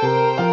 Música